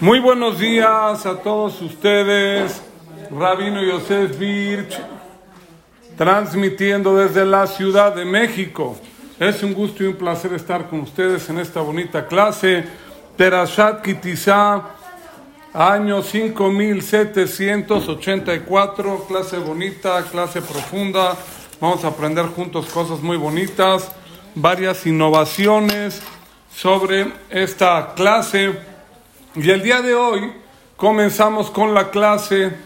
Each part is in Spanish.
Muy buenos días a todos ustedes, Rabino Yosef Birch, transmitiendo desde la Ciudad de México. Es un gusto y un placer estar con ustedes en esta bonita clase. Terashat Kitizá, año 5784, clase bonita, clase profunda. Vamos a aprender juntos cosas muy bonitas, varias innovaciones sobre esta clase. Y el día de hoy comenzamos con la clase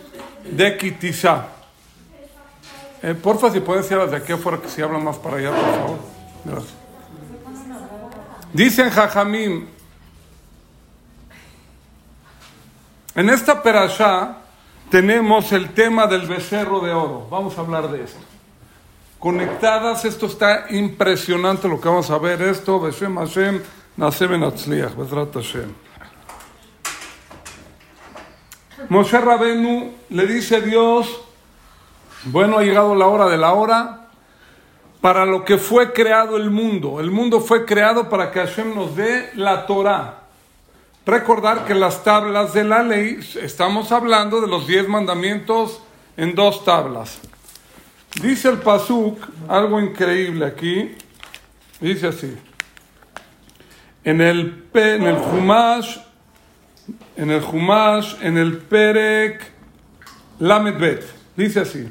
de Kitizá. Eh, porfa, si pueden decir de aquí afuera que si hablan más para allá, por favor. Gracias. Dicen Jajamim, en esta perashá tenemos el tema del becerro de oro. Vamos a hablar de esto. Conectadas, esto está impresionante lo que vamos a ver. Esto, Beshem Hashem, Nasem Atzliach, Hashem. Moshe Rabenu le dice a Dios, bueno, ha llegado la hora de la hora para lo que fue creado el mundo. El mundo fue creado para que Hashem nos dé la Torah. Recordar que las tablas de la ley, estamos hablando de los diez mandamientos en dos tablas. Dice el Pasuk algo increíble aquí. Dice así. En el, en el Humash en el Humash, en el Perek Lamed Bet. Dice así.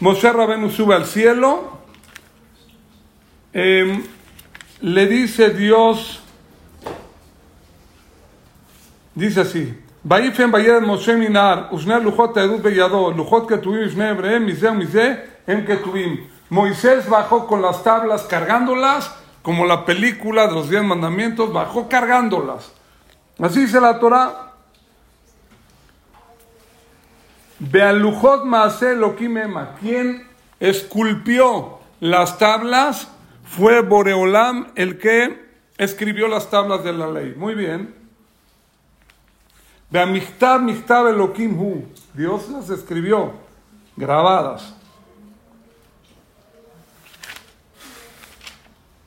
Moshe Rabenu sube al cielo. Eh, le dice Dios, dice así. ויפן ביד משה מנהר, ושני לוחות העדות בידו, לוחות כתובים ושני אבריהם, מזה ומזה הם כתובים. Moisés bajó con las tablas cargándolas como la película de los diez mandamientos, bajó cargándolas. Así dice la Torah. Bealujot Maase Lokimema, quien esculpió las tablas fue Boreolam el que escribió las tablas de la ley. Muy bien. Dios las escribió, grabadas.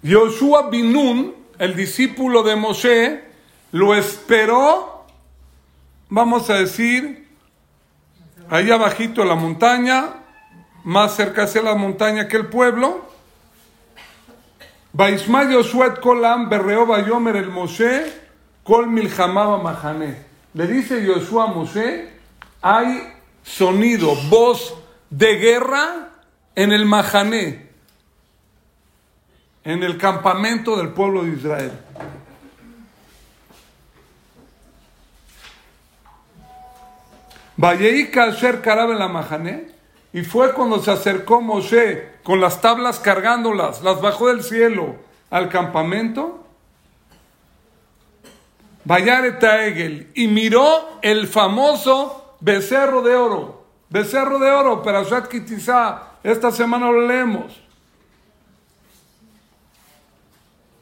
Yoshua Binun, el discípulo de Moshe, lo esperó, vamos a decir, ahí abajito la montaña, más cerca hacia la montaña que el pueblo. Baisma Yoshua Kolam berreo bayomer el Moshe, kol milhamaba mahane. Le dice Yoshua a Moshe, hay sonido, voz de guerra en el Mahané en el campamento del pueblo de Israel. La Mahané, y fue cuando se acercó Moshe con las tablas cargándolas, las bajó del cielo al campamento. Vayareta y miró el famoso becerro de oro. Becerro de oro, Perashat Kitizá, esta semana lo leemos.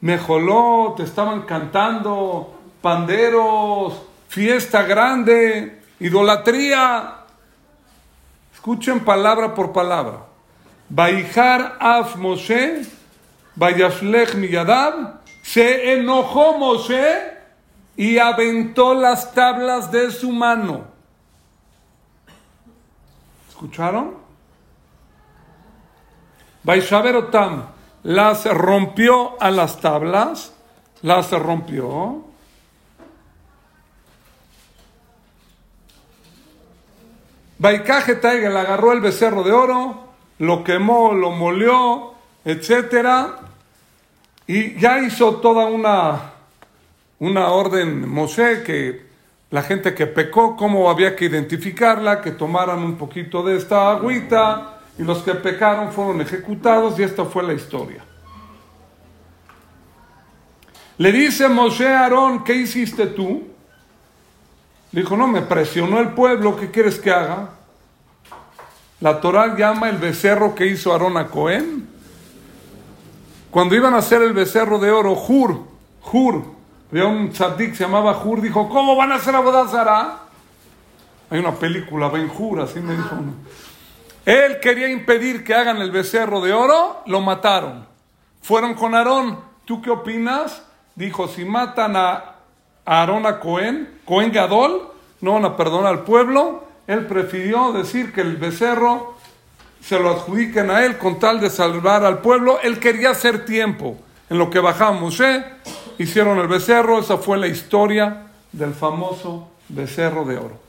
Mejolot, estaban cantando, panderos, fiesta grande, idolatría. Escuchen palabra por palabra. Baijar af Moshe, Bayashlech miyadab, se enojó Moshe y aventó las tablas de su mano. ¿Escucharon? Baishaverotam las rompió a las tablas, las rompió. Baikaje Taigel agarró el becerro de oro, lo quemó, lo molió, etc. Y ya hizo toda una, una orden Moshe que la gente que pecó, cómo había que identificarla, que tomaran un poquito de esta agüita y los que pecaron fueron ejecutados y esta fue la historia. Le dice Moshe a Aarón, ¿qué hiciste tú? Dijo, no, me presionó el pueblo, ¿qué quieres que haga? La Torah llama el becerro que hizo Aarón a Cohen. Cuando iban a hacer el becerro de oro, Jur, Jur, había un tzadik se llamaba Jur, dijo, ¿cómo van a hacer Abodazara? Hay una película, Ben Jur, así me dijo uno. Él quería impedir que hagan el becerro de oro, lo mataron. Fueron con Aarón. ¿Tú qué opinas? dijo, si matan a Aarón a Cohen, Cohen Gadol, no van a perdonar al pueblo. Él prefirió decir que el becerro se lo adjudiquen a él con tal de salvar al pueblo. Él quería hacer tiempo. En lo que bajamos, ¿eh? hicieron el becerro, esa fue la historia del famoso becerro de oro.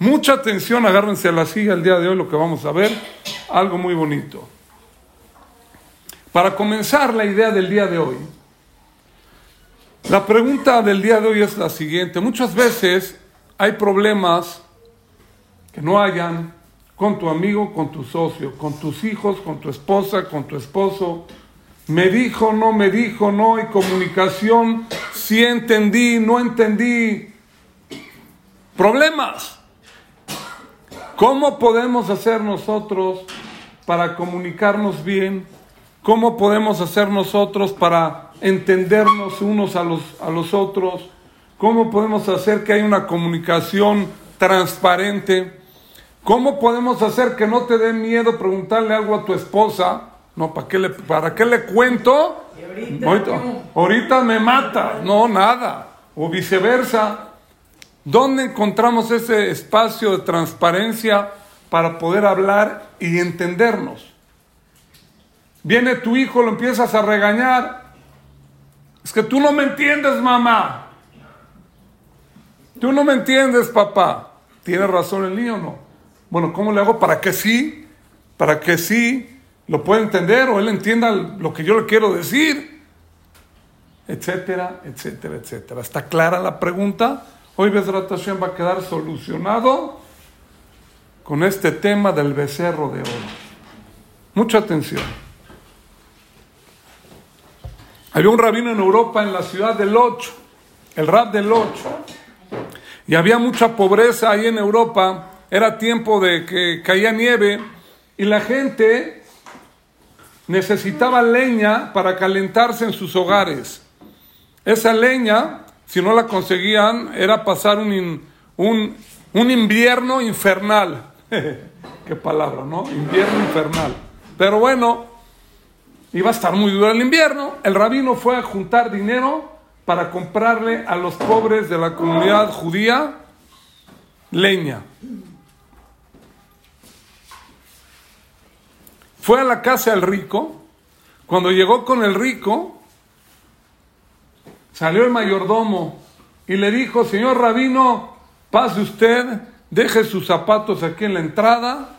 Mucha atención, agárrense a la silla el día de hoy, lo que vamos a ver, algo muy bonito. Para comenzar la idea del día de hoy, la pregunta del día de hoy es la siguiente. Muchas veces hay problemas que no hayan con tu amigo, con tu socio, con tus hijos, con tu esposa, con tu esposo. Me dijo, no me dijo, no hay comunicación, sí entendí, no entendí. Problemas. ¿Cómo podemos hacer nosotros para comunicarnos bien? ¿Cómo podemos hacer nosotros para entendernos unos a los, a los otros? ¿Cómo podemos hacer que haya una comunicación transparente? ¿Cómo podemos hacer que no te dé miedo preguntarle algo a tu esposa? No, ¿para qué le, para qué le cuento? Ahorita, me mata. No, nada. O viceversa. ¿Dónde encontramos ese espacio de transparencia para poder hablar y entendernos? Viene tu hijo, lo empiezas a regañar. Es que tú no me entiendes, mamá. Tú no me entiendes, papá. ¿Tiene razón el niño o no? Bueno, ¿cómo le hago para que sí? Para que sí lo pueda entender o él entienda lo que yo le quiero decir. Etcétera, etcétera, etcétera. ¿Está clara la pregunta? Hoy Besrat Hashem va a quedar solucionado con este tema del becerro de oro. Mucha atención. Había un rabino en Europa, en la ciudad de Loch, el rab de Loch, y había mucha pobreza ahí en Europa era tiempo de que caía nieve y la gente necesitaba leña para calentarse en sus hogares. Esa leña, si no la conseguían, era pasar un, un, un invierno infernal. Qué palabra, ¿no? Invierno infernal. Pero bueno, iba a estar muy duro el invierno. El rabino fue a juntar dinero para comprarle a los pobres de la comunidad judía leña. Fue a la casa del rico. Cuando llegó con el rico, salió el mayordomo y le dijo, señor rabino, pase usted, deje sus zapatos aquí en la entrada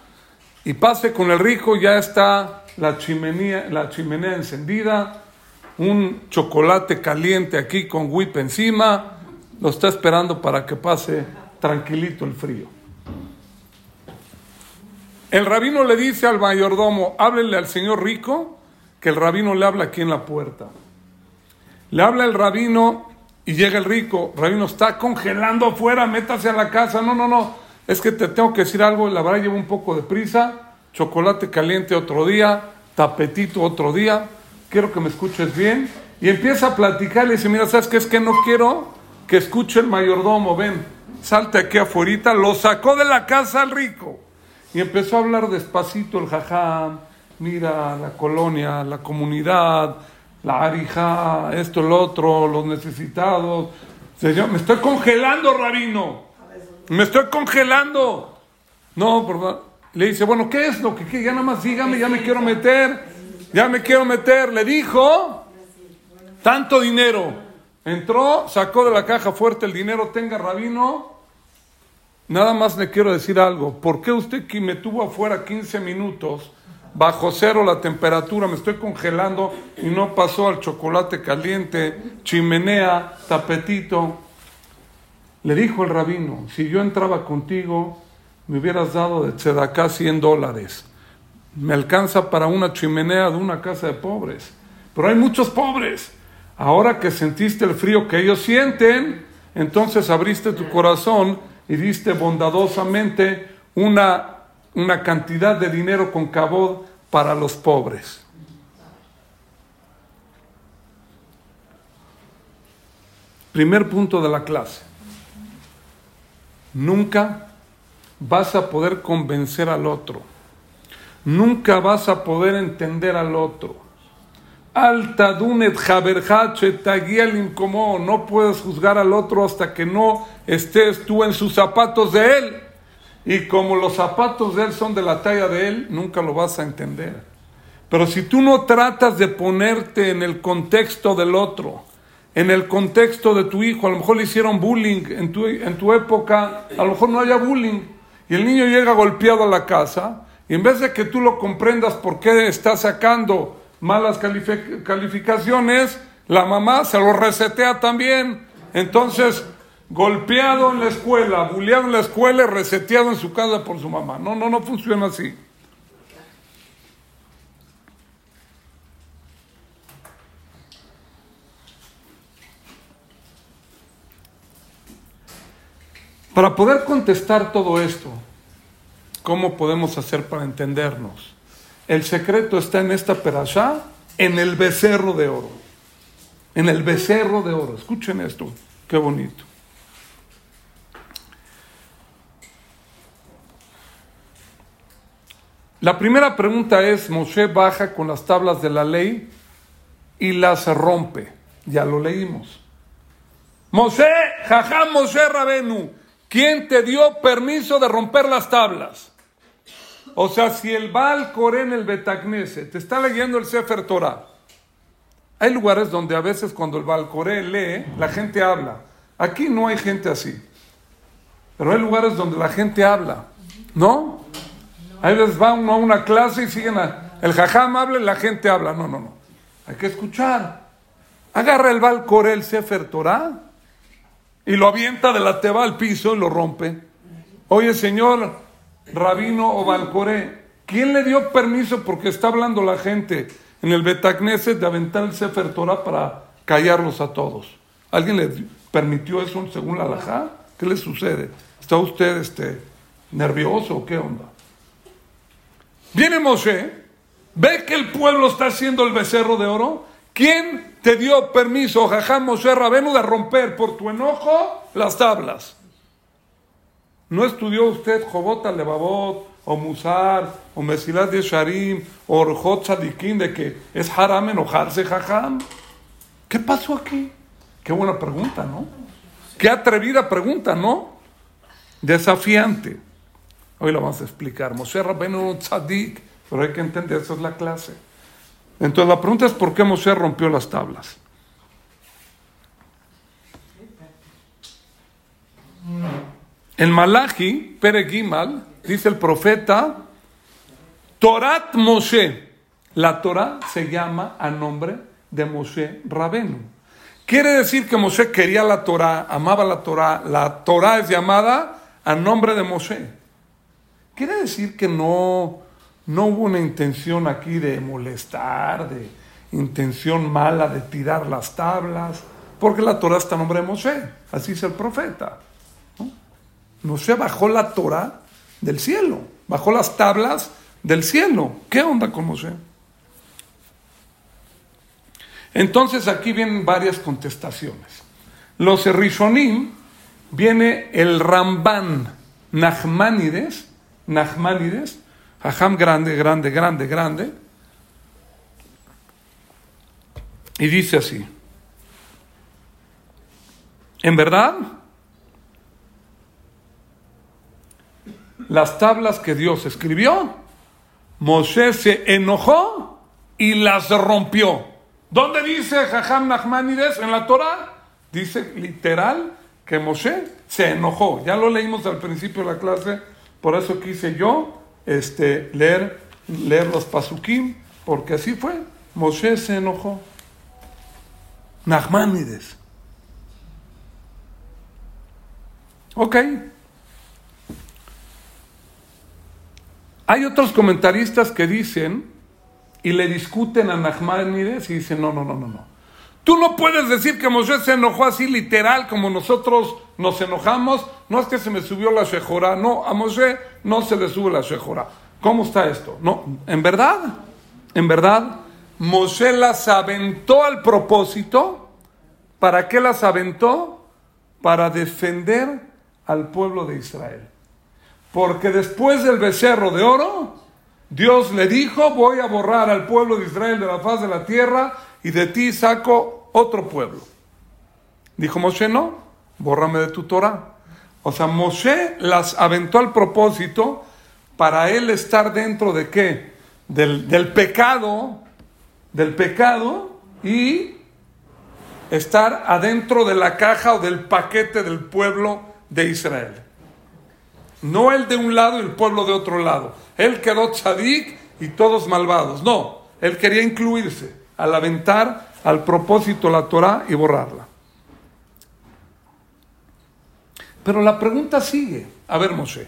y pase con el rico, ya está la chimenea, la chimenea encendida, un chocolate caliente aquí con whip encima, lo está esperando para que pase tranquilito el frío. El rabino le dice al mayordomo, háblele al señor rico, que el rabino le habla aquí en la puerta. Le habla el rabino y llega el rico, rabino está congelando afuera, métase a la casa. No, no, no, es que te tengo que decir algo, la verdad llevo un poco de prisa, chocolate caliente otro día, tapetito otro día, quiero que me escuches bien. Y empieza a platicar, y dice, mira, ¿sabes qué? Es que no quiero que escuche el mayordomo, ven, salte aquí afuera, lo sacó de la casa al rico. Y empezó a hablar despacito el jajam, mira la colonia, la comunidad, la arija, esto, lo otro, los necesitados. Señor, me estoy congelando, rabino. Me estoy congelando. No, por Le dice, bueno, ¿qué es lo que qué? Ya nada más dígame, ya me quiero meter. Ya me quiero meter. Le dijo, tanto dinero. Entró, sacó de la caja fuerte el dinero, tenga rabino Nada más le quiero decir algo. ¿Por qué usted que me tuvo afuera 15 minutos, bajo cero la temperatura, me estoy congelando y no pasó al chocolate caliente, chimenea, tapetito? Le dijo el rabino, si yo entraba contigo, me hubieras dado de tzedaká 100 dólares. Me alcanza para una chimenea de una casa de pobres. Pero hay muchos pobres. Ahora que sentiste el frío que ellos sienten, entonces abriste tu corazón y diste bondadosamente una, una cantidad de dinero con cabod para los pobres. Primer punto de la clase. Nunca vas a poder convencer al otro. Nunca vas a poder entender al otro. Alta dunet no puedes juzgar al otro hasta que no estés tú en sus zapatos de él. Y como los zapatos de él son de la talla de él, nunca lo vas a entender. Pero si tú no tratas de ponerte en el contexto del otro, en el contexto de tu hijo, a lo mejor le hicieron bullying en tu, en tu época, a lo mejor no haya bullying, y el niño llega golpeado a la casa, y en vez de que tú lo comprendas por qué está sacando malas calificaciones, la mamá se lo resetea también. Entonces, golpeado en la escuela, bulleado en la escuela y reseteado en su casa por su mamá. No, no, no funciona así. Para poder contestar todo esto, ¿cómo podemos hacer para entendernos? El secreto está en esta perashá, en el becerro de oro. En el becerro de oro. Escuchen esto, qué bonito. La primera pregunta es, Moshe baja con las tablas de la ley y las rompe. Ya lo leímos. Moshe, jaja Moshe Rabenu, ¿quién te dio permiso de romper las tablas? O sea, si el Baal en el Betagnese te está leyendo el Sefer Torah, hay lugares donde a veces cuando el Baal lee, la gente habla. Aquí no hay gente así. Pero hay lugares donde la gente habla. ¿No? Hay veces va uno a una clase y siguen a, el jajam habla y la gente habla. No, no, no. Hay que escuchar. Agarra el Balcoré, el Sefer Torah, y lo avienta de la teba al piso y lo rompe. Oye, señor Rabino o Balcoré, ¿quién le dio permiso porque está hablando la gente en el Betacneset de aventar el Sefer Torah para callarlos a todos? ¿Alguien le permitió eso según la alajá? ¿Qué le sucede? ¿Está usted este, nervioso o qué onda? Viene Moshe, ve que el pueblo está haciendo el becerro de oro. ¿Quién te dio permiso, Jajam Moshe Rabenu, de romper por tu enojo las tablas? ¿No estudió usted Jobot Levavot, o Musar, o Mesilat de Sharim, o Orjot Sadikin, de que es haram enojarse, Jajam? ¿Qué pasó aquí? Qué buena pregunta, ¿no? Qué atrevida pregunta, ¿no? Desafiante. Hoy lo vamos a explicar. Moshe Rabbeinu tzadik, pero hay que entender, esa es la clase. Entonces la pregunta es por qué Moshe rompió las tablas. En Malachi, Peregimal, dice el profeta, Torat Moshe. La Torah se llama a nombre de Moshe Rabenu. Quiere decir que Moshe quería la Torah, amaba la Torah. La Torah es llamada a nombre de Moshe. Quiere decir que no, no hubo una intención aquí de molestar, de intención mala de tirar las tablas, porque la Torah está en nombre de Moshe, así es el profeta. ¿no? Moshe bajó la Torah del cielo, bajó las tablas del cielo. ¿Qué onda con Moshe? Entonces aquí vienen varias contestaciones. Los Rishonim, viene el Ramban Nachmanides, Nachmanides, Jajam grande, grande, grande, grande. Y dice así, en verdad, las tablas que Dios escribió, Moshe se enojó y las rompió. ¿Dónde dice Jajam Nachmanides en la Torah? Dice literal que Moshe se enojó. Ya lo leímos al principio de la clase por eso quise yo este, leer, leer los pasukim, porque así fue. Moshe se enojó. Nachmanides. Ok. Hay otros comentaristas que dicen y le discuten a Nachmanides y dicen, no, no, no, no, no. Tú no puedes decir que Moshe se enojó así literal como nosotros nos enojamos. No es que se me subió la shejora. No, a Moshe no se le sube la shejora. ¿Cómo está esto? No, en verdad, en verdad, Moshe las aventó al propósito. ¿Para qué las aventó? Para defender al pueblo de Israel. Porque después del becerro de oro, Dios le dijo, voy a borrar al pueblo de Israel de la faz de la tierra y de ti saco otro pueblo. Dijo Moshe, no, bórrame de tu Torah. O sea, Moshe las aventó al propósito para él estar dentro de qué? Del, del pecado, del pecado y estar adentro de la caja o del paquete del pueblo de Israel. No el de un lado y el pueblo de otro lado. Él quedó tzadik y todos malvados. No, él quería incluirse al aventar al propósito la Torah y borrarla. Pero la pregunta sigue. A ver, Moshe,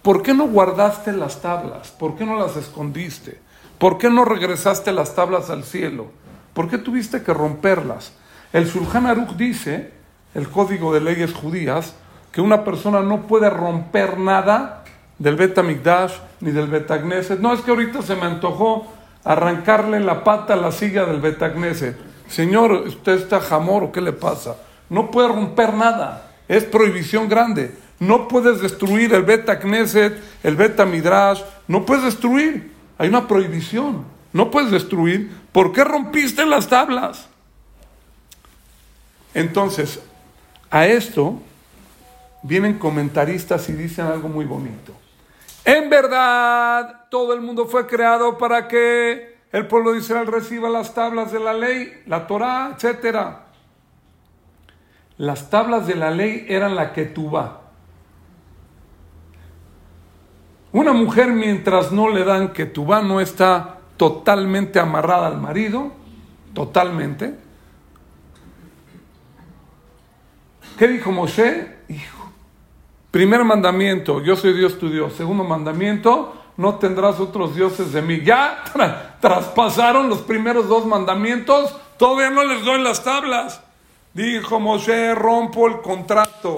¿por qué no guardaste las tablas? ¿Por qué no las escondiste? ¿Por qué no regresaste las tablas al cielo? ¿Por qué tuviste que romperlas? El Sulhan Aruch dice, el código de leyes judías, que una persona no puede romper nada del Betamigdash ni del Betagneset. No es que ahorita se me antojó arrancarle la pata a la silla del Betagneset. Señor, ¿usted está jamor o qué le pasa? No puede romper nada. Es prohibición grande. No puedes destruir el Betagneset, el Betamidrash. No puedes destruir. Hay una prohibición. No puedes destruir. ¿Por qué rompiste las tablas? Entonces, a esto vienen comentaristas y dicen algo muy bonito. En verdad, todo el mundo fue creado para que el pueblo de Israel reciba las tablas de la ley, la Torah, etc. Las tablas de la ley eran la que. Una mujer mientras no le dan que no está totalmente amarrada al marido, totalmente. ¿Qué dijo Moshe? Hijo, Primer mandamiento, yo soy Dios tu Dios. Segundo mandamiento, no tendrás otros dioses de mí. Ya traspasaron los primeros dos mandamientos, todavía no les doy las tablas. Dijo Moshe, rompo el contrato,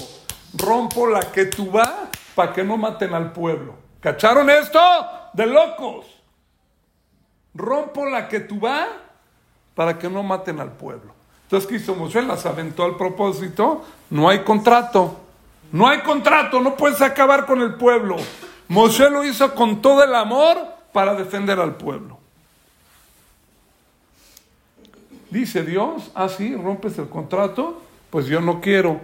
rompo la que tú vas para que no maten al pueblo. ¿Cacharon esto? De locos. Rompo la que tú vas para que no maten al pueblo. Entonces, ¿qué hizo Moshe? Las aventó al propósito, no hay contrato. No hay contrato, no puedes acabar con el pueblo. Moshe lo hizo con todo el amor para defender al pueblo. Dice Dios, ah sí, rompes el contrato, pues yo no quiero.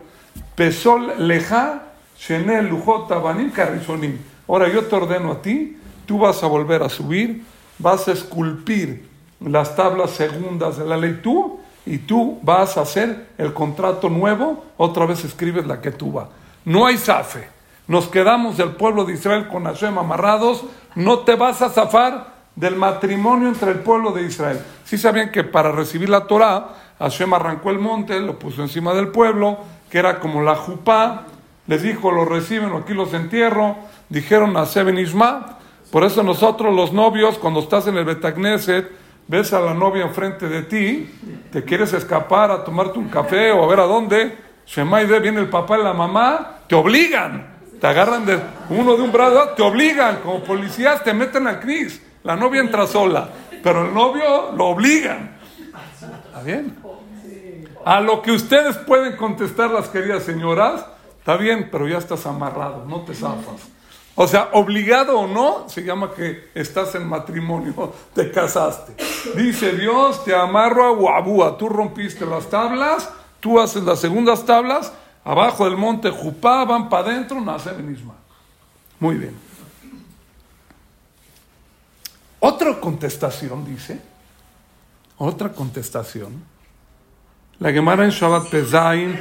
Pesol leja, shenel lujota banim carrizonim. Ahora yo te ordeno a ti, tú vas a volver a subir, vas a esculpir las tablas segundas de la ley tú, y tú vas a hacer el contrato nuevo, otra vez escribes la que tú vas. No hay zafe. Nos quedamos del pueblo de Israel con Hashem amarrados. No te vas a zafar del matrimonio entre el pueblo de Israel. Sí sabían que para recibir la Torah, Hashem arrancó el monte, lo puso encima del pueblo, que era como la jupá. Les dijo, lo reciben, aquí los entierro. Dijeron a Seben Isma. Por eso nosotros los novios, cuando estás en el Betagneset, ves a la novia enfrente de ti, te quieres escapar a tomarte un café o a ver a dónde, Shemaide viene el papá y la mamá, te obligan, te agarran de uno de un brazo, te obligan, como policías te meten al CNIS. La novia entra sola, pero el novio lo obligan. ¿Está bien? A lo que ustedes pueden contestar las queridas señoras, está bien, pero ya estás amarrado, no te zafas. O sea, obligado o no, se llama que estás en matrimonio, te casaste. Dice Dios, te amarro a guabúa, tú rompiste las tablas, Tú haces las segundas tablas, abajo del monte Jupá, van para adentro, nace Benisma. Muy bien. Otra contestación dice, otra contestación. La Gemara en Shabbat Pezain,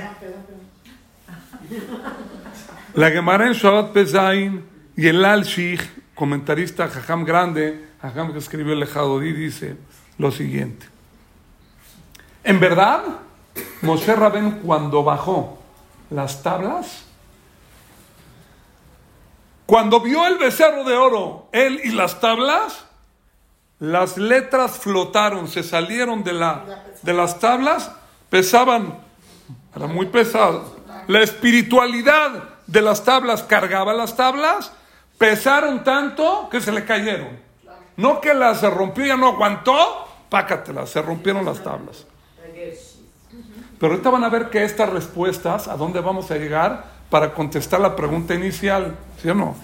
la Gemara en Shabbat Pezain y el Al-Shich, comentarista Jajam Grande, Jajam que escribió el Ejadodí, dice lo siguiente. En verdad, Moshe Rabén cuando bajó las tablas, cuando vio el becerro de oro, él y las tablas, las letras flotaron, se salieron de, la, de las tablas, pesaban, era muy pesado. La espiritualidad de las tablas cargaba las tablas, pesaron tanto que se le cayeron. No que las rompió, ya no aguantó, pácatelas, se rompieron las tablas. Pero ahorita van a ver que estas respuestas, a dónde vamos a llegar para contestar la pregunta inicial, ¿sí o no?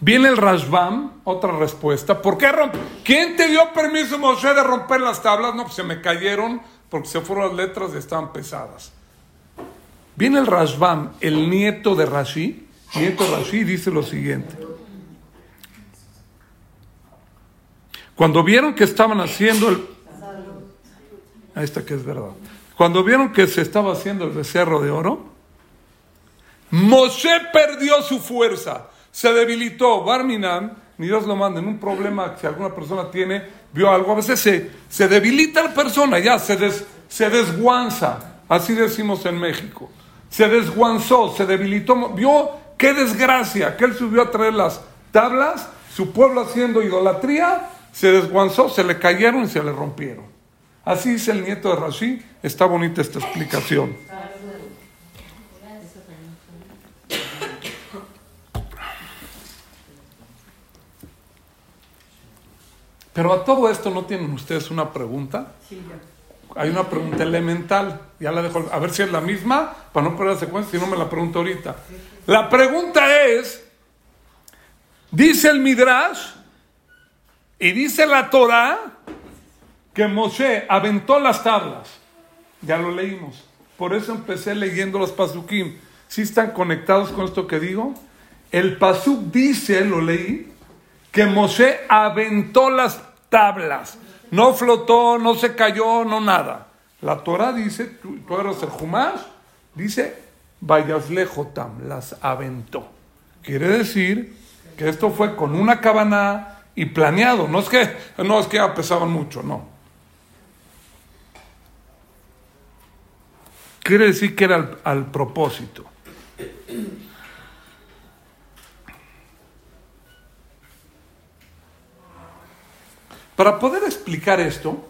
Viene el Rashbam, otra respuesta. ¿Por qué rompe? ¿Quién te dio permiso, Moshe, de romper las tablas? No, pues se me cayeron porque se fueron las letras y estaban pesadas. Viene el Rashbam, el nieto de Rashi, nieto de Rashi, dice lo siguiente. Cuando vieron que estaban haciendo el... Está que es verdad. Cuando vieron que se estaba haciendo el becerro de oro, Moshe perdió su fuerza, se debilitó. Barminan, ni Dios lo manda, en un problema que alguna persona tiene, vio algo, a veces se, se debilita la persona, ya se, des, se desguanza, así decimos en México. Se desguanzó, se debilitó, vio qué desgracia, que él subió a traer las tablas, su pueblo haciendo idolatría, se desguanzó, se le cayeron y se le rompieron. Así dice el nieto de Rashi, está bonita esta explicación. Pero a todo esto no tienen ustedes una pregunta. Hay una pregunta elemental. Ya la dejo. A ver si es la misma para no perder la secuencia, si no me la pregunto ahorita. La pregunta es: dice el Midrash y dice la Torah que Moshe aventó las tablas. Ya lo leímos. Por eso empecé leyendo los pasukim. Si están conectados con esto que digo? El pasuk dice, lo leí, que Moshe aventó las tablas. No flotó, no se cayó, no nada. La Torah dice, tú, eres el Jumash, dice, lejotam, las aventó. Quiere decir que esto fue con una cabana y planeado. No es que, no es que pesaban mucho, no. Quiere decir que era al propósito. Para poder explicar esto,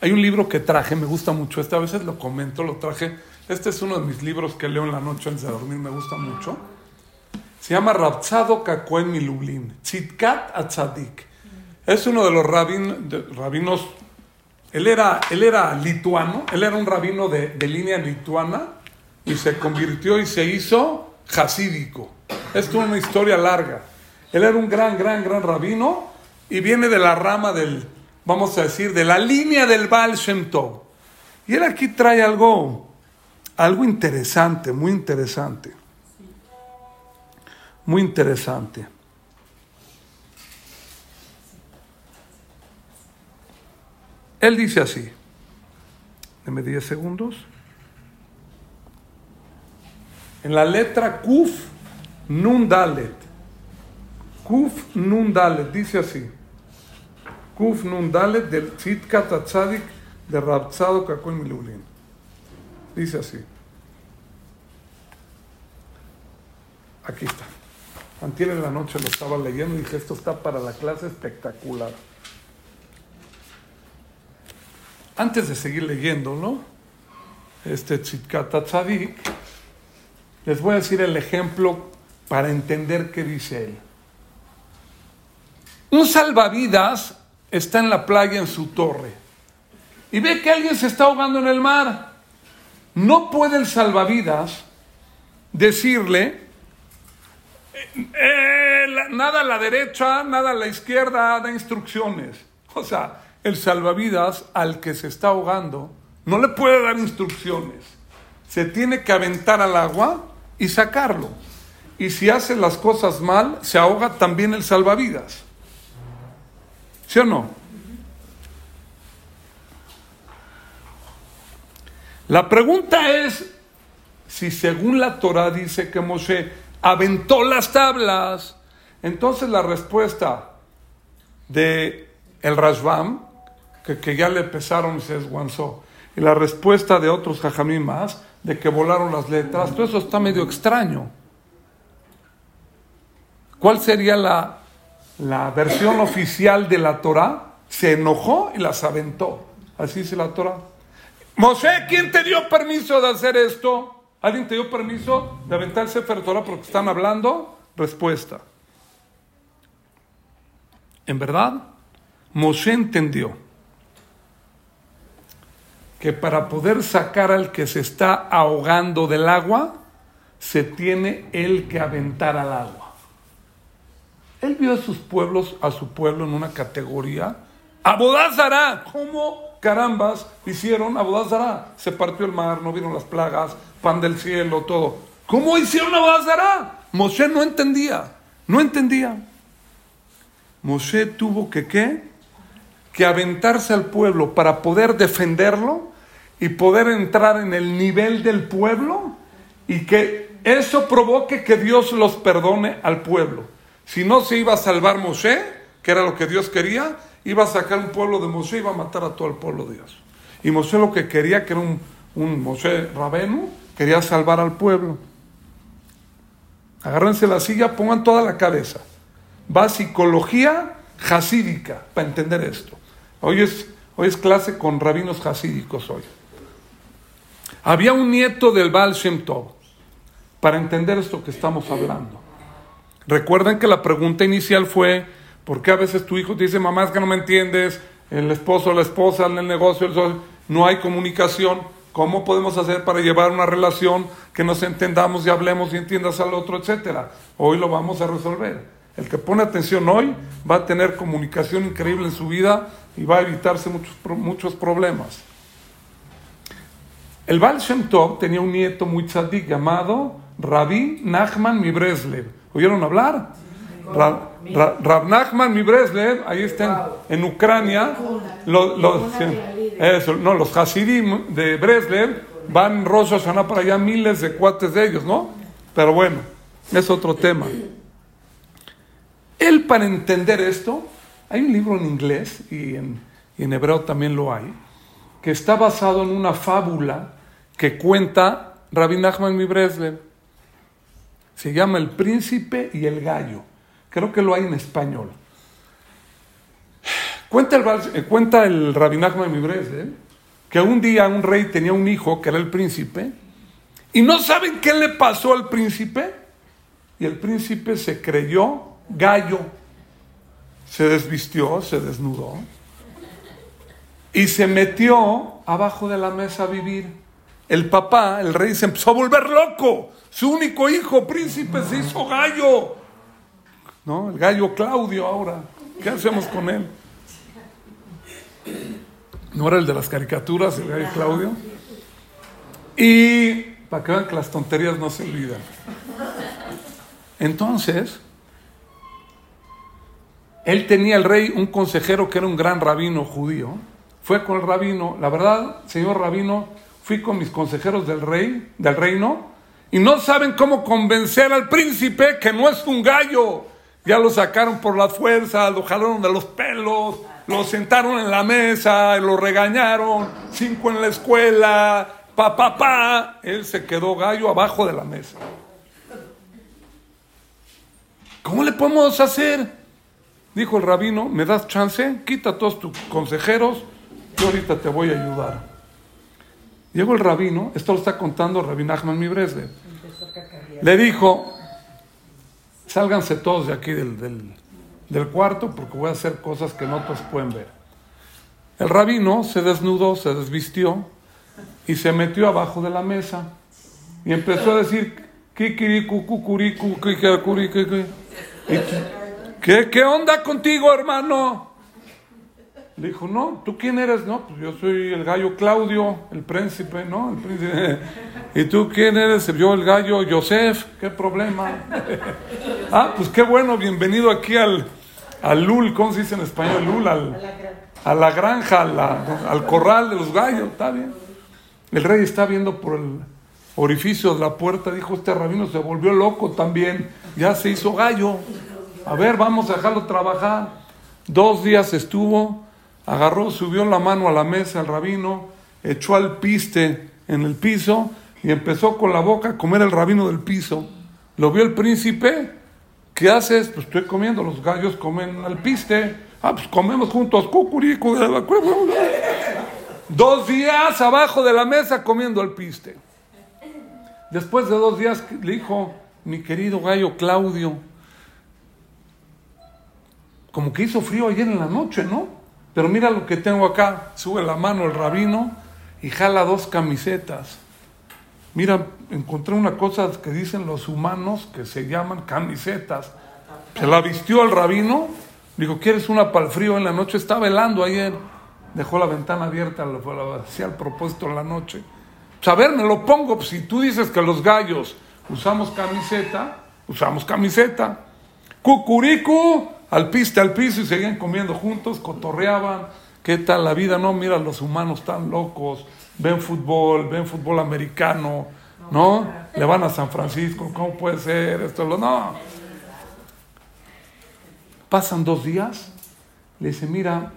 hay un libro que traje, me gusta mucho, este a veces lo comento, lo traje. Este es uno de mis libros que leo en la noche antes de dormir, me gusta mucho. Se llama Rabzado Kakuen Milublin, Tzitkat Atzadik. Es uno de los rabinos, él era, él era lituano, él era un rabino de, de línea lituana y se convirtió y se hizo hasídico. Esto es una historia larga. Él era un gran, gran, gran rabino y viene de la rama del, vamos a decir, de la línea del Baal Shem Tov. Y él aquí trae algo, algo interesante, muy interesante. Muy interesante. Él dice así, deme 10 segundos. En la letra Kuf Nun Dalet. Kuf Nun Dalet, dice así. Kuf Nun Dalet del Tzitkat Atzadik de Rabzado Kakol Milulin. Dice así. Aquí está. Antier en la noche lo estaba leyendo y dije, esto está para la clase espectacular. Antes de seguir leyéndolo, este Tzitkat Atzadik, les voy a decir el ejemplo para entender qué dice él. Un salvavidas está en la playa en su torre y ve que alguien se está ahogando en el mar. No puede el salvavidas decirle eh, nada a la derecha, nada a la izquierda, da instrucciones. O sea, el salvavidas al que se está ahogando no le puede dar instrucciones. Se tiene que aventar al agua y sacarlo. Y si hace las cosas mal, se ahoga también el salvavidas. ¿Sí o no? La pregunta es si según la Torah dice que Moshe aventó las tablas, entonces la respuesta de el Rashbam, que, ya le pesaron y se desguanzó, y la respuesta de otros jajamí más, de que volaron las letras, todo eso está medio extraño. ¿Cuál sería la la versión oficial de la Torah, se enojó y las aventó. Así dice la Torah. Mosé, ¿quién te dio permiso de hacer esto? ¿Alguien te dio permiso de aventar el Sefer Torah porque están hablando? Respuesta. En verdad, Mosé entendió que para poder sacar al que se está ahogando del agua, se tiene él que aventar al agua. Él vio a sus pueblos, a su pueblo en una categoría. Abodazará. ¿Cómo carambas hicieron Abodazará? Se partió el mar, no vieron las plagas, pan del cielo, todo. ¿Cómo hicieron Abodazará? Moshe no entendía. No entendía. Moshe tuvo que qué? Que aventarse al pueblo para poder defenderlo y poder entrar en el nivel del pueblo y que eso provoque que Dios los perdone al pueblo. Si no se iba a salvar Moshe, que era lo que Dios quería, iba a sacar un pueblo de Moshe y iba a matar a todo el pueblo de Dios. Y Moshe lo que quería, que era un, un Moshe rabeno, quería salvar al pueblo. Agárrense la silla, pongan toda la cabeza. Va psicología jasídica para entender esto. Hoy es, hoy es clase con rabinos jasídicos hoy. Había un nieto del Baal Shem Tov para entender esto que estamos hablando. Recuerden que la pregunta inicial fue, ¿por qué a veces tu hijo te dice, mamá, es que no me entiendes? El esposo, la esposa, en el negocio, no hay comunicación. ¿Cómo podemos hacer para llevar una relación que nos entendamos y hablemos y entiendas al otro, etcétera? Hoy lo vamos a resolver. El que pone atención hoy va a tener comunicación increíble en su vida y va a evitarse muchos, muchos problemas. El Baal Shem Tov tenía un nieto muy tzadik llamado Rabbi Nachman Mibreslev. ¿Oyeron hablar? Rab Nachman Mibreslev, ahí está en, Ucrania. Los, no, los Hasidim de Breslev van Rosh Hashanah para allá, miles de cuates de ellos, ¿no? Pero bueno, es otro tema. Él, para entender esto, hay un libro en inglés y en, y en hebreo también lo hay, que está basado en una fábula que cuenta Rabbi Nachman Mibreslev. Se llama El Príncipe y el Gallo. Creo que lo hay en español. Cuenta el, eh, cuenta el Rabbi Nachman que un día un rey tenía un hijo que era el príncipe y no saben qué le pasó al príncipe y el príncipe se creyó gallo, se desvistió, se desnudó y se metió abajo de la mesa a vivir el papá, el rey, se empezó a volver loco. Su único hijo, príncipe, se hizo gallo. ¿No? El gallo Claudio ahora. ¿Qué hacemos con él? ¿No era el de las caricaturas, el gallo Claudio? Y para que vean que las tonterías no se olvidan. Entonces, él tenía el rey un consejero que era un gran rabino judío. Fue con el rabino, la verdad, señor rabino, fui con mis consejeros del rey, del reino, y no saben cómo convencer al príncipe que no es un gallo. Ya lo sacaron por la fuerza, lo jalaron de los pelos, lo sentaron en la mesa, lo regañaron, cinco en la escuela, pa, pa, pa. Él se quedó gallo abajo de la mesa. ¿Cómo le podemos hacer? Dijo el rabino, ¿me das chance? Quita a todos tus consejeros, yo ahorita te voy a ayudar. Llegó el rabino, esto lo está contando Rabbi Nachman Mibresde. Le dijo, sálganse todos de aquí del, del, cuarto porque voy a hacer cosas que no todos pueden ver. El rabino se desnudó, se desvistió y se metió abajo de la mesa y empezó a decir, ¿qué, qué onda contigo, hermano? Le dijo, no, ¿tú quién eres? No, pues yo soy el gallo Claudio, el príncipe, ¿no? El príncipe. ¿Y tú quién eres? Yo el gallo Joseph, ¿qué problema? ah, pues qué bueno, bienvenido aquí al, al Lul, ¿cómo se dice en español? Lul, al, a la granja, al corral de los gallos, está bien. El rey está viendo por el orificio de la puerta, dijo, este rabino se volvió loco también, ya se hizo gallo. A ver, vamos a dejarlo trabajar. Dos días estuvo agarró, subió la mano a la mesa el rabino, echó al piste en el piso y empezó con la boca a comer el rabino del piso. Lo vio el príncipe, ¿qué haces? Pues estoy comiendo, los gallos comen al piste. Ah, pues comemos juntos, cucurico. Dos días abajo de la mesa comiendo al piste. Después de dos días le dijo, mi querido gallo Claudio, como que hizo frío ayer en la noche, ¿no? Pero mira lo que tengo acá. Sube la mano el rabino y jala dos camisetas. Mira, encontré una cosa que dicen los humanos que se llaman camisetas. Se la vistió al rabino, dijo, ¿quieres una para el frío en la noche? Está velando ayer. Dejó la ventana abierta, hacía el propósito en la noche. Pues a ver, me lo pongo. Si tú dices que los gallos usamos camiseta, usamos camiseta. Cucuricu, al piste, al piso y seguían comiendo juntos, cotorreaban. ¿Qué tal la vida? No, mira, los humanos están locos, ven fútbol, ven fútbol americano, ¿no? Le van a San Francisco, ¿cómo puede ser esto? No. Pasan dos días, le dice, mira,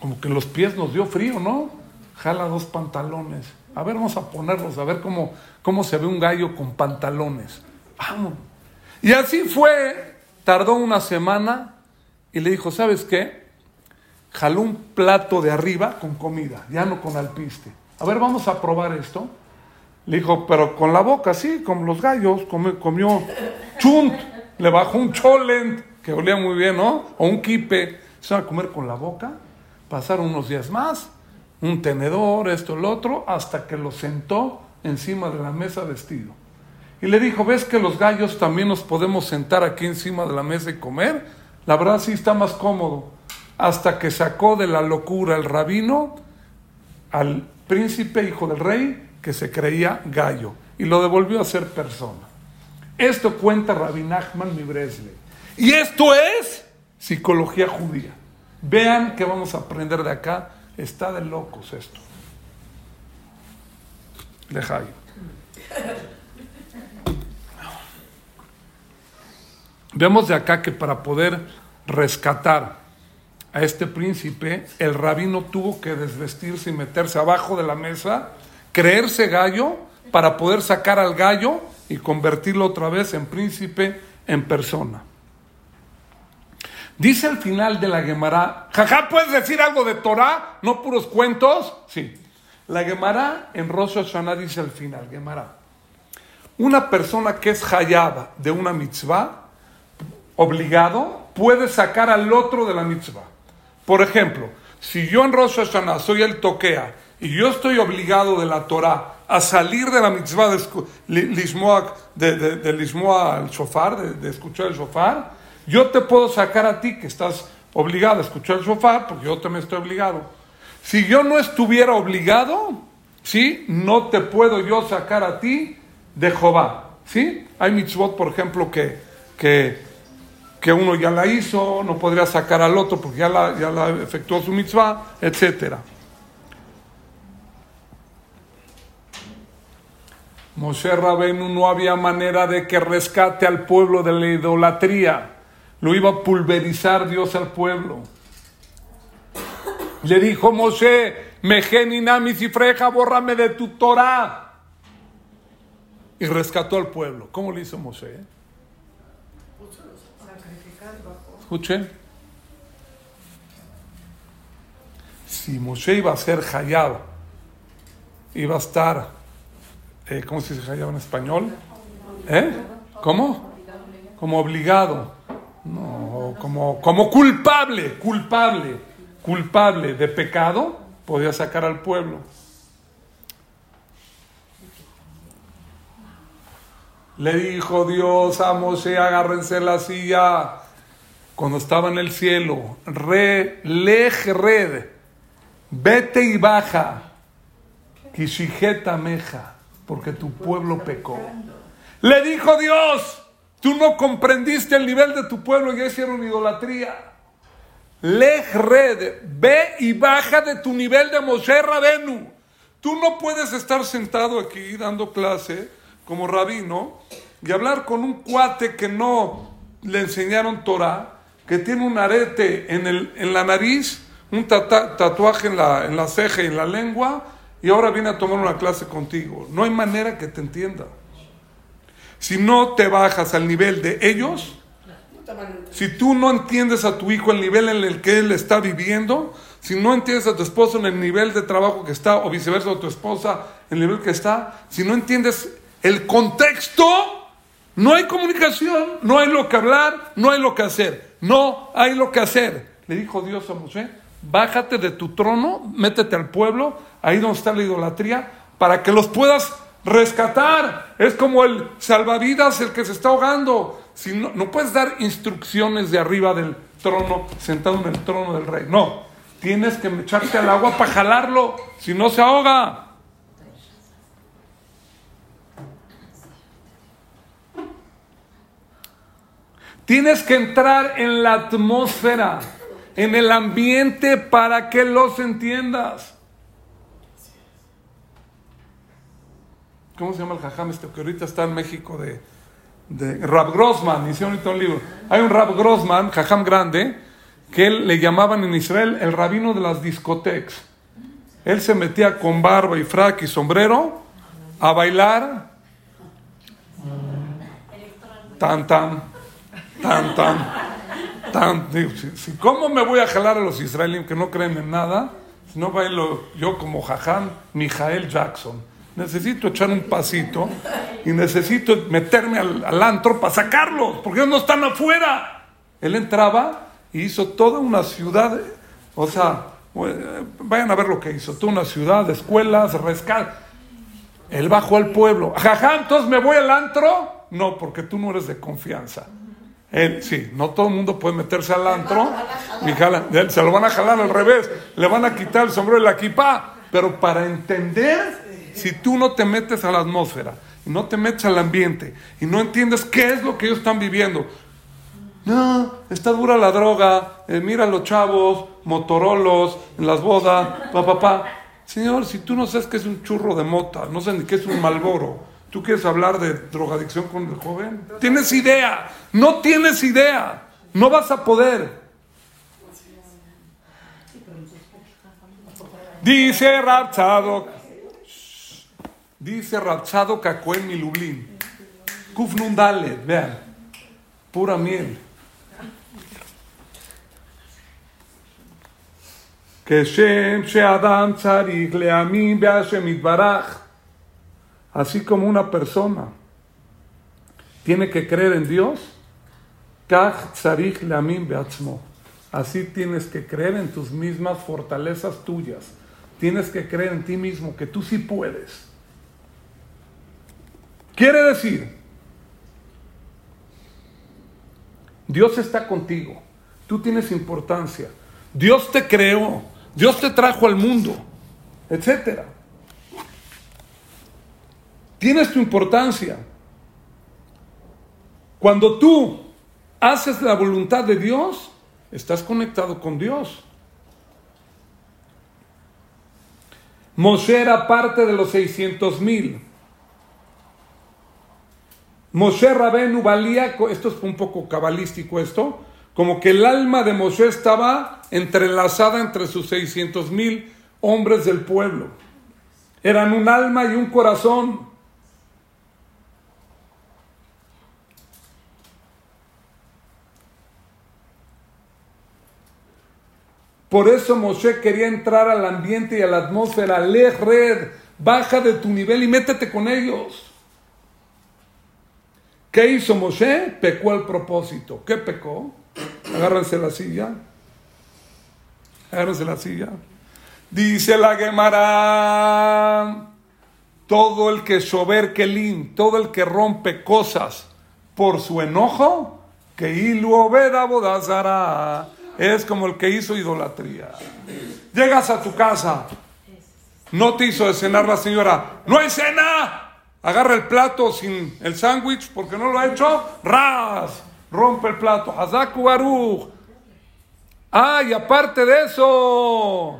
como que los pies nos dio frío, ¿no? Jala dos pantalones. A ver, vamos a ponerlos, a ver cómo, cómo se ve un gallo con pantalones. Vamos. Y así fue, tardó una semana y le dijo, ¿sabes qué? Jaló un plato de arriba con comida, ya no con alpiste. A ver, vamos a probar esto. Le dijo, pero con la boca, sí, como los gallos, comió, comió chunt, le bajó un cholent, que olía muy bien, ¿no? O un kipe, se va a comer con la boca. Pasaron unos días más, un tenedor, esto, el otro, hasta que lo sentó encima de la mesa vestido. Y le dijo, ¿ves que los gallos también nos podemos sentar aquí encima de la mesa y comer? La verdad sí está más cómodo. Hasta que sacó de la locura el rabino al príncipe, hijo del rey, que se creía gallo, y lo devolvió a ser persona. Esto cuenta Rabbi Nachman Mibresle. Y esto es psicología judía. Vean que vamos a aprender de acá. Está de locos esto. Lejay. Vemos de acá que para poder rescatar a este príncipe, el rabino tuvo que desvestirse y meterse abajo de la mesa, creerse gallo para poder sacar al gallo y convertirlo otra vez en príncipe en persona. Dice al final de la Gemara, jaja, ¿puedes decir algo de Torah? ¿No puros cuentos? Sí. La Gemara en Rosh Hashanah dice al final, Gemara, una persona que es hayaba de una mitzvah, obligado, puede sacar al otro de la mitzvah. Por ejemplo, si yo en Rosh Hashanah soy el toquea y yo estoy obligado de la Torah a salir de la mitzvah de, lismoa, de, de, shofar, de, escuchar el shofar, yo te puedo sacar a ti que estás obligado a escuchar el shofar, porque yo también estoy obligado. Si yo no estuviera obligado, ¿sí? No te puedo yo sacar a ti de Jehová, ¿sí? Hay mitzvot, por ejemplo, que, que, que uno ya la hizo, no podría sacar al otro porque ya la, ya la efectuó su mitzvah, etcétera. Moshe Rabenu no había manera de que rescate al pueblo de la idolatría. Lo iba a pulverizar Dios al pueblo. Le dijo Moshe, Mejeninami freja, bórrame de tu Torah. Y rescató al pueblo. ¿Cómo le hizo Moshe? Escuchen. Si Moshe iba a ser Hayab, iba a estar, eh, ¿cómo se dice en español? ¿Eh? ¿Cómo? Como obligado no, como, como culpable, culpable, culpable de pecado, podía sacar al pueblo. Le dijo Dios a Moshe, agárrense la silla cuando estaba en el cielo. Re, lej, red, vete y baja, kishijeta meja, porque tu pueblo pecó. Le dijo Dios, Tú no comprendiste el nivel de tu pueblo y hicieron idolatría. Lej red, ve y baja de tu nivel de Moshe Rabenu. Tú no puedes estar sentado aquí dando clase como rabino y hablar con un cuate que no le enseñaron Torah, que tiene un arete en, el, en la nariz, un tatuaje en la, en la ceja y en la lengua, y ahora viene a tomar una clase contigo. No hay manera que te entienda. Si no te bajas al nivel de ellos, si tú no entiendes a tu hijo el nivel en el que él está viviendo, si no entiendes a tu esposo en el nivel de trabajo que está, o viceversa, a tu esposa en el nivel que está, si no entiendes el contexto, no hay comunicación, no hay lo que hablar, no hay lo que hacer, no hay lo que hacer. Le dijo Dios a Mosé, bájate de tu trono, métete al pueblo, ahí donde está la idolatría, para que los puedas rescatar. Es como el salvavidas, el que se está ahogando. Si no, no puedes dar instrucciones de arriba del trono, sentado en el trono del rey. No, tienes que echarte al agua para jalarlo, si no se ahoga. Tienes que entrar en la atmósfera, en el ambiente para que los entiendas. ¿Cómo se llama el jajam este que ahorita está en México de, de Rab Grossman? Hicieron ahorita un libro. Hay un Rab Grossman, jajam grande, que él le llamaban en Israel el rabino de las discotecas. Él se metía con barba y frac y sombrero a bailar. Tan, tan, tan, tan, tan. ¿Cómo me voy a jalar a los israelíes que no creen en nada? Si no bailo yo como jajam Mijael Jackson. Necesito echar un pasito y necesito meterme al, al antro para sacarlos, porque ellos no están afuera. Él entraba y hizo toda una ciudad, o sea, eh, vayan a ver lo que hizo, toda una ciudad, escuelas, rescate. Él bajó al pueblo. Jajá, entonces me voy al antro. No, porque tú no eres de confianza. Él, sí, no todo el mundo puede meterse al antro. Y jala- él, se lo van a jalar al revés. Le van a quitar el sombrero y la equipa. Pero para entender, si tú no te metes a la atmósfera, no te metes al ambiente, y no entiendes qué es lo que ellos están viviendo, no, está dura la droga. eh, mira los chavos, motorolos, en las bodas, pa, pa, pa. Señor, si tú no sabes qué es un churro de mota, no sabes ni qué es un malboro, ¿tú quieres hablar de drogadicción con el joven? ¿Tienes idea? No tienes idea. No vas a poder. Dice Rapsado. Dice Rapsado Cacoen mi Lublin. Kufnun Dalet, vean. Pura miel. כשם שאדם צריך להאמין בהשם יתברך, Así como una persona tiene que creer en Dios, así tienes que creer en tus mismas fortalezas tuyas. Tienes que creer en ti mismo, que tú sí puedes. Quiere decir, Dios está contigo, tú tienes importancia, Dios te creó, Dios te trajo al mundo, etcétera. Tienes tu importancia. Cuando tú haces la voluntad de Dios, estás conectado con Dios. Moshe era parte de los 600 mil. Moshe Rabenu valía, esto es un poco cabalístico esto, como que el alma de Moshe estaba entrelazada entre sus 600 mil hombres del pueblo. Eran un alma y un corazón. Por eso Moshe quería entrar al ambiente y a la atmósfera. Lej red, baja de tu nivel y métete con ellos. ¿Qué hizo Moshe? Pecó al propósito. ¿Qué pecó? Agárrense la silla. Agárrense la silla. Dice la Gemara. Todo el que sober kelim, todo el que rompe cosas por su enojo, que ilu bodazara, es como el que hizo idolatría. Llegas a tu casa, no te hizo de cenar la señora, no hay cena, agarra el plato sin el sándwich porque no lo ha hecho, ras, rompe el plato, hazaku baruch. Ay, aparte de eso,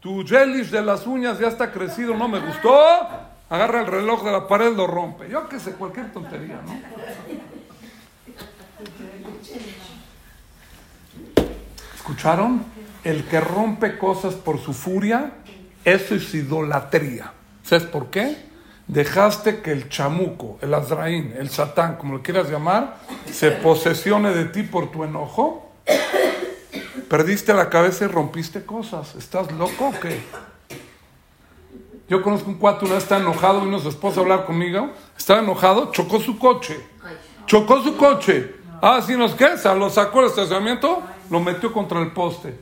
tu gelish de las uñas ya está crecido, no me gustó. Agarra el reloj de la pared, lo rompe. Yo qué sé, cualquier tontería, ¿no? ¿Escucharon? El que rompe cosas por su furia, eso es idolatría. ¿Sabes por qué? Dejaste que el chamuco, el azraín, el satán, como lo quieras llamar, se posesione de ti por tu enojo. Perdiste la cabeza y rompiste cosas. ¿Estás loco o qué? Yo conozco un cuate, una vez está enojado, vino su esposa a hablar conmigo, estaba enojado, chocó su coche. Chocó su coche. Ah, sí, nos qué, lo sacó del estacionamiento, lo metió contra el poste.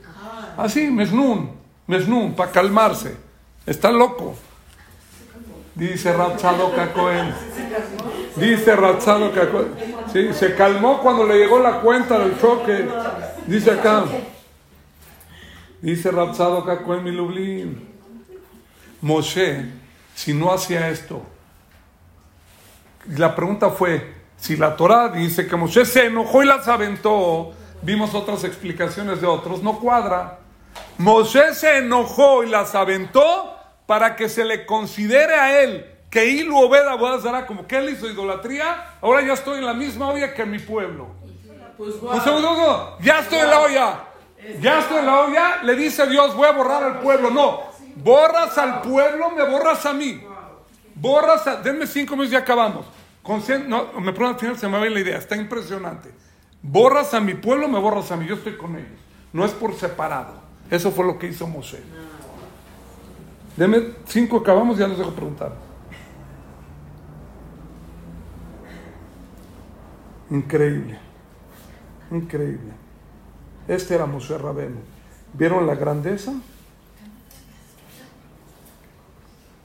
Así, mesnún, mesnún, para calmarse. Está loco. Dice Rabchadoka Cohen. Dice Ratzado que sí, se calmó cuando le llegó la cuenta del choque. Dice acá. Dice Ratzado en mi Lublin. Moshe, si no hacía esto. La pregunta fue, si la Torah dice que Moshe se enojó y las aventó, vimos otras explicaciones de otros, no cuadra. Moshe se enojó y las aventó para que se le considere a él que Ilu Obeda dará como que él hizo idolatría, ahora ya estoy en la misma olla que mi pueblo. Pues, ya estoy en la olla. Ya estoy en la olla, le dice Dios, voy a borrar al pueblo. No, borras al pueblo, me borras a mí. Borras, a, denme cinco minutos y acabamos. no, me pregunto al final, se me va la idea, está impresionante. Borras a mi pueblo, me borras a mí, yo estoy con ellos. No es por separado. Eso fue lo que hizo Moshe. Denme cinco, acabamos, ya les dejo preguntar. Increíble, increíble. Este era Moshe Rabenu. ¿Vieron la grandeza?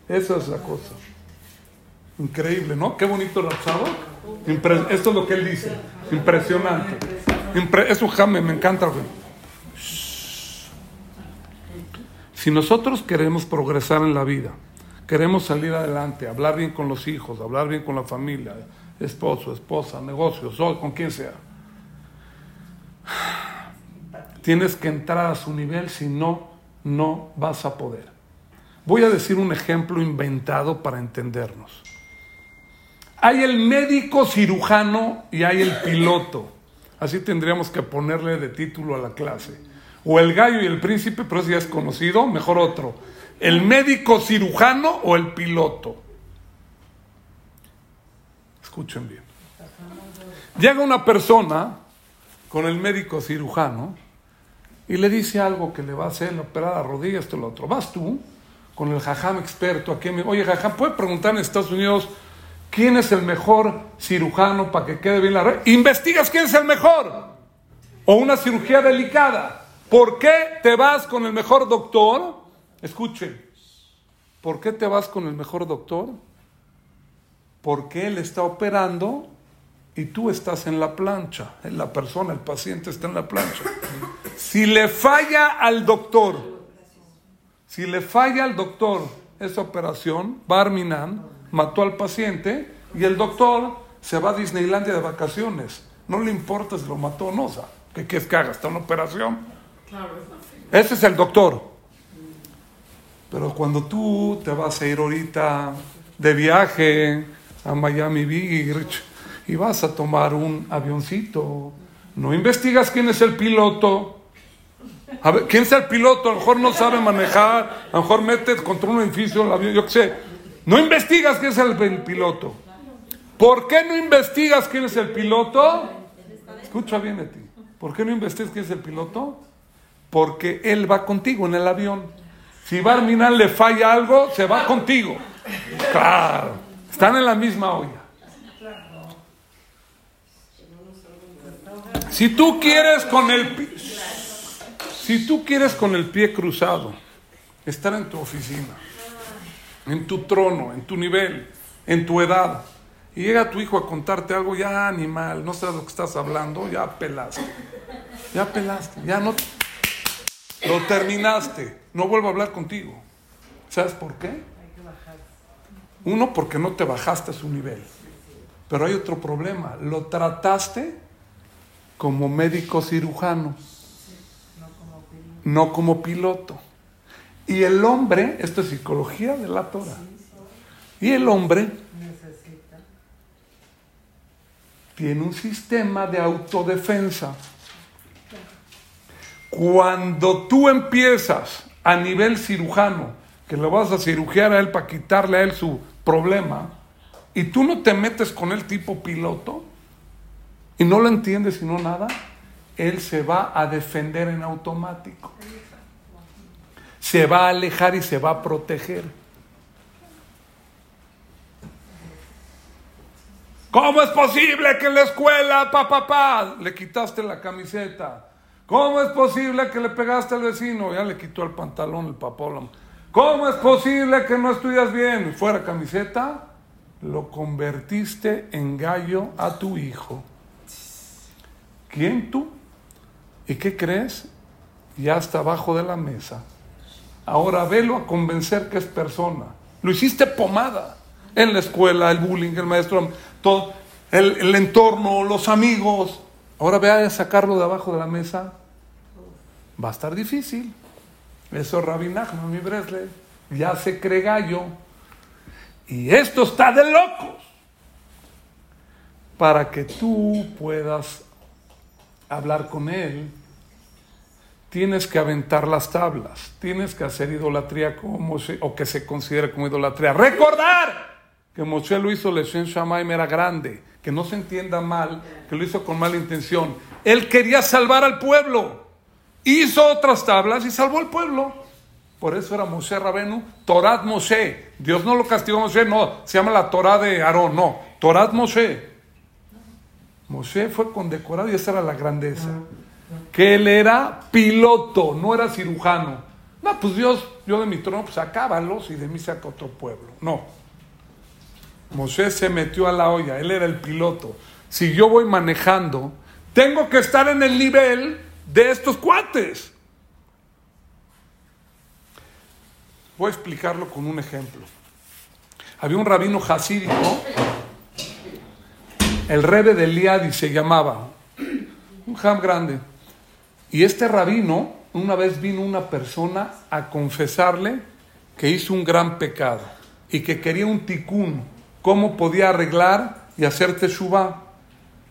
Esa es la cosa. Increíble, ¿no? Qué bonito Esto es lo que él dice. Impresionante. es un jame, me encanta. Si nosotros queremos progresar en la vida, queremos salir adelante, hablar bien con los hijos, hablar bien con la familia, esposo, esposa, negocios, con quien sea, tienes que entrar a su nivel, si no, no vas a poder. Voy a decir un ejemplo inventado para entendernos. Hay el médico cirujano y hay el piloto. Así tendríamos que ponerle de título a la clase. O el gallo y el príncipe, pero si ya es conocido, mejor otro. El médico cirujano o el piloto. Escuchen bien. Llega una persona con el médico cirujano y le dice algo que le va a hacer, operar la rodilla, esto lo otro. Vas tú con el jajam experto aquí. Oye, jajam, ¿puede preguntar en Estados Unidos quién es el mejor cirujano para que quede bien la red? Investigas quién es el mejor. O una cirugía delicada. ¿Por qué te vas con el mejor doctor? Escuchen. ¿Por qué te vas con el mejor doctor? Porque él está operando y tú estás en la plancha. La persona, el paciente está en la plancha. Si le falla al doctor, si le falla al doctor esa operación, Barminan mató al paciente y el doctor se va a Disneylandia de vacaciones. No le importa si lo mató o no, ¿qué quieres que haga? ¿Está una operación? Ese es el doctor. Pero cuando tú te vas a ir ahorita de viaje a Miami Beach y vas a tomar un avioncito, no investigas quién es el piloto, a ver, ¿quién es el piloto? A lo mejor no sabe manejar, a lo mejor mete contra un edificio el avión, yo qué sé. No investigas quién es el, piloto. ¿Por qué no investigas quién es el piloto? Escucha bien de ti. ¿Por qué no investigas quién es el piloto? Porque él va contigo en el avión. Si Barminan le falla algo, se va contigo. Claro. Están en la misma olla. Si tú quieres con el si tú quieres con el pie cruzado estar en tu oficina, en tu trono, en tu nivel, en tu edad, y llega tu hijo a contarte algo, ya animal, no sabes lo que estás hablando, ya pelaste. Ya pelaste, ya no. Lo terminaste, no vuelvo a hablar contigo. ¿Sabes por qué? Uno, porque no te bajaste a su nivel. Pero hay otro problema, lo trataste como médico cirujano no como piloto. Y el hombre, esto es psicología de la Torah, y el hombre tiene un sistema de autodefensa. Cuando tú empiezas a nivel cirujano, que le vas a cirugiar a él para quitarle a él su problema, y tú no te metes con el tipo piloto, y no lo entiendes sino nada, él se va a defender en automático. Se va a alejar y se va a proteger. ¿Cómo es posible que en la escuela, papá, pa, le quitaste la camiseta? ¿Cómo es posible que le pegaste al vecino? Ya le quitó el pantalón el papá. ¿Cómo es posible que no estudias bien? Fuera camiseta, lo convertiste en gallo a tu hijo. ¿Quién tú? ¿Y qué crees? Ya está abajo de la mesa. Ahora velo a convencer que es persona. Lo hiciste pomada en la escuela, el bullying, el maestro, todo, el, entorno, los amigos. Ahora ve a sacarlo de abajo de la mesa. Va a estar difícil. Eso es Rabbi Nachman, mi Bresle. Ya se cree gallo. Y esto está de locos. Para que tú puedas hablar con él, tienes que aventar las tablas, tienes que hacer idolatría como o que se considere como idolatría. Recordar que Moshe lo hizo, Leshen Shamaim era grande, que no se entienda mal, que lo hizo con mala intención. Él quería salvar al pueblo, hizo otras tablas y salvó al pueblo. Por eso era Moshe Rabenu, Torat Moshe. Dios no lo castigó a Moshe, no, se llama la Torah de Aarón, no, Torat Moshe. Moshe fue condecorado y esa era la grandeza. Que él era piloto, no era cirujano. No, pues Dios, yo de mi trono, pues acábalos y de mí saca otro pueblo. No. Moshe se metió a la olla, él era el piloto. Si yo voy manejando, tengo que estar en el nivel de estos cuates. Voy a explicarlo con un ejemplo. Había un rabino hasídico, el rebe de Liadi se llamaba, un jam grande. Y este rabino, una vez vino una persona a confesarle que hizo un gran pecado y que quería un ticún, cómo podía arreglar y hacer teshuvah.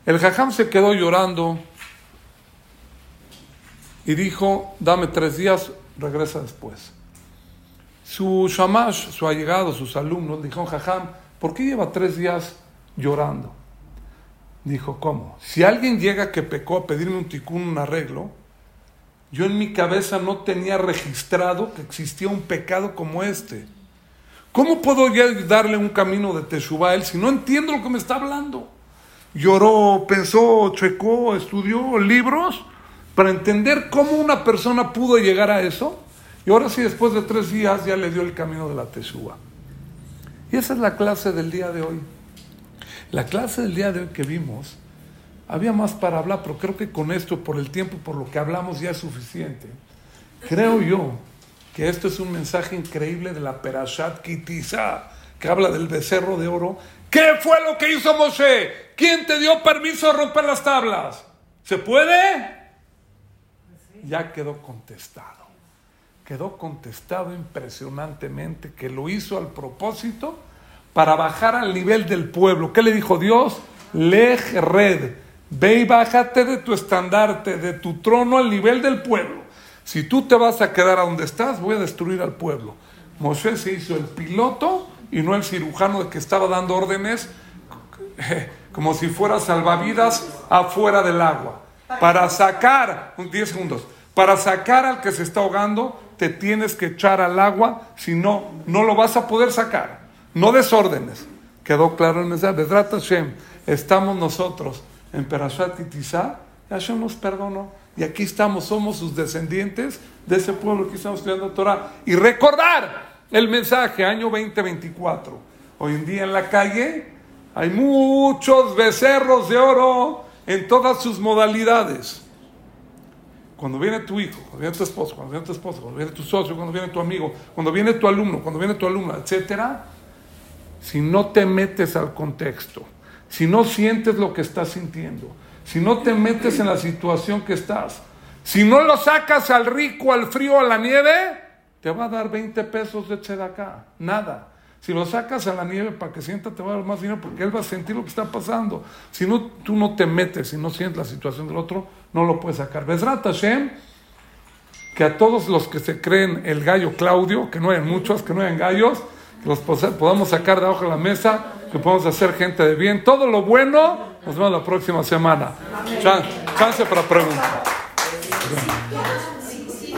El jajam se quedó llorando y dijo, dame tres días, regresa después. Su shamash, su allegado, sus alumnos, dijeron, jajam, ¿por qué lleva tres días llorando? Dijo, ¿cómo? Si alguien llega que pecó a pedirme un ticún, un arreglo, yo en mi cabeza no tenía registrado que existía un pecado como este. ¿Cómo puedo ya darle un camino de Teshuvah a él si no entiendo lo que me está hablando? Lloró, pensó, checó, estudió libros para entender cómo una persona pudo llegar a eso. Y ahora sí, después de tres días ya le dio el camino de la Teshuvah. Y esa es la clase del día de hoy. La clase del día de hoy que vimos, había más para hablar, pero creo que con esto, por el tiempo, por lo que hablamos, ya es suficiente. Creo yo que esto es un mensaje increíble de la Perashat Kitizá, que habla del becerro de oro. ¿Qué fue lo que hizo Moshe? ¿Quién te dio permiso de romper las tablas? ¿Se puede? Ya quedó contestado. Quedó contestado impresionantemente que lo hizo al propósito para bajar al nivel del pueblo. ¿Qué le dijo Dios? Lej red. Ve y bájate de tu estandarte, de tu trono al nivel del pueblo. Si tú te vas a quedar a donde estás, voy a destruir al pueblo. Moshe se hizo el piloto y no el cirujano que estaba dando órdenes como si fuera salvavidas afuera del agua. Para sacar, 10 segundos, para sacar al que se está ahogando, te tienes que echar al agua, si no, no lo vas a poder sacar. No desórdenes. Quedó claro el mensaje. Bedrat Hashem, estamos nosotros en Perashat Hashem nos perdonó. Y aquí estamos, somos sus descendientes de ese pueblo que estamos estudiando Torah. Y recordar el mensaje, año 2024. Hoy en día en la calle hay muchos becerros de oro en todas sus modalidades. Cuando viene tu hijo, cuando viene tu esposo, cuando viene tu esposo, cuando viene tu socio, cuando viene tu amigo, cuando viene tu alumno, cuando viene tu alumna, etcétera, si no te metes al contexto, si no sientes lo que estás sintiendo, si no te metes en la situación que estás, si no lo sacas al rico, al frío, a la nieve, te va a dar 20 pesos de acá, nada. Si lo sacas a la nieve para que sienta, te va a dar más dinero porque él va a sentir lo que está pasando. Si no, tú no te metes, si no sientes la situación del otro, no lo puedes sacar. Besrat Hashem, que a todos los que se creen el gallo Claudio, que no hay muchos, que no hay gallos, los podamos sacar de abajo de la mesa, que podamos hacer gente de bien. Todo lo bueno, nos vemos la próxima semana. Chance, chance para preguntar. Si,